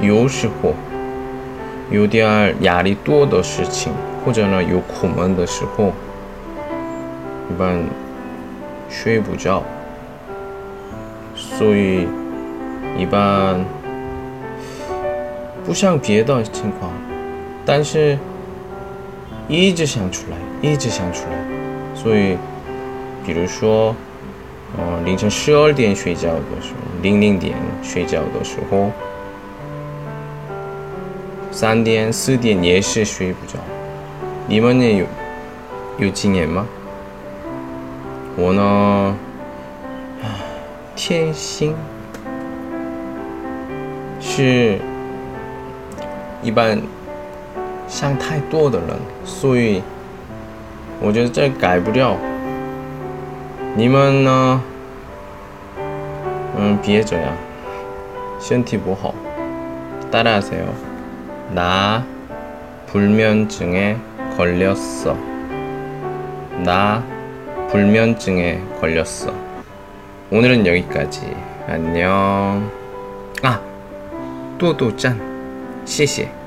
有时候有点压力多的事情，或者呢有苦闷的时候，一般睡不着。所以一般不像别的情况，但是一直想出来，一直想出来。所以，比如说，嗯，凌晨十二点睡觉的时候，零零点睡觉的时候，三点四点也是睡不着。你们也有有经验吗？我呢？天心是一般想太多的人，所以我觉得这改不掉。你们呢？嗯，别这样，身体不好。따라하세요 나 불면증에 걸렸어 나 불면증에 걸렸어 오늘은 여기까지. 안녕. 아, 또또 짠. 谢谢.